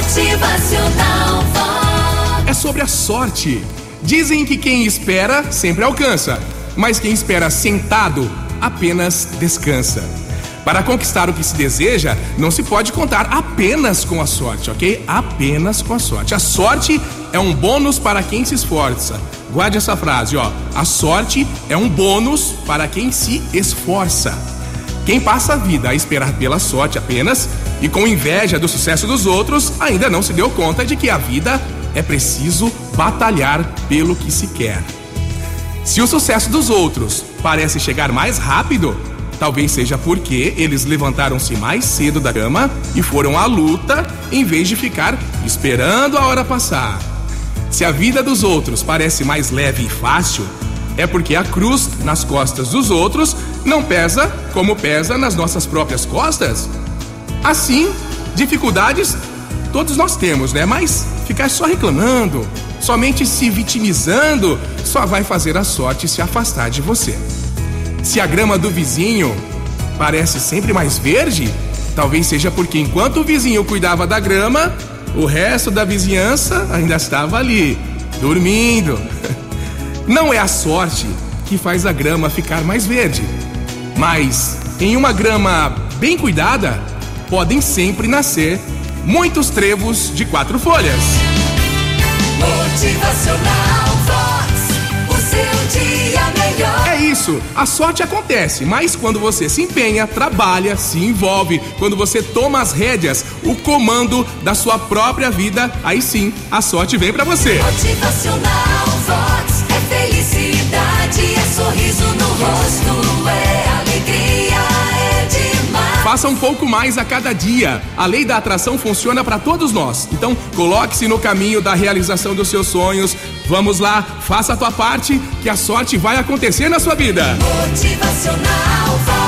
Motivacional Vox. É sobre a sorte. Dizem que quem espera sempre alcança, mas quem espera sentado apenas descansa. Para conquistar o que se deseja, não se pode contar apenas com a sorte, ok? Apenas com a sorte. A sorte é um bônus para quem se esforça. Guarde essa frase, ó. A sorte é um bônus para quem se esforça. Quem passa a vida a esperar pela sorte apenas e com inveja do sucesso dos outros, ainda não se deu conta de que a vida é preciso batalhar pelo que se quer. Se o sucesso dos outros parece chegar mais rápido, talvez seja porque eles levantaram-se mais cedo da cama e foram à luta em vez de ficar esperando a hora passar. Se a vida dos outros parece mais leve e fácil, é porque a cruz nas costas dos outros não pesa como pesa nas nossas próprias costas. Assim, dificuldades todos nós temos, né? Mas ficar só reclamando, somente se vitimizando, só vai fazer a sorte se afastar de você. Se a grama do vizinho parece sempre mais verde, talvez seja porque enquanto o vizinho cuidava da grama, o resto da vizinhança ainda estava ali, dormindo. Não é a sorte que faz a grama ficar mais verde, mas em uma grama bem cuidada, podem sempre nascer muitos trevos de quatro folhas. Motivacional Vox. O seu dia melhor. É isso, a sorte acontece, mas quando você se empenha, trabalha, se envolve, quando você toma as rédeas, o comando da sua própria vida, aí sim a sorte vem pra você. Motivacional Faça um pouco mais a cada dia. A lei da atração funciona para todos nós. Então, coloque-se no caminho da realização dos seus sonhos. Vamos lá, faça a tua parte, que a sorte vai acontecer na sua vida. Motivacional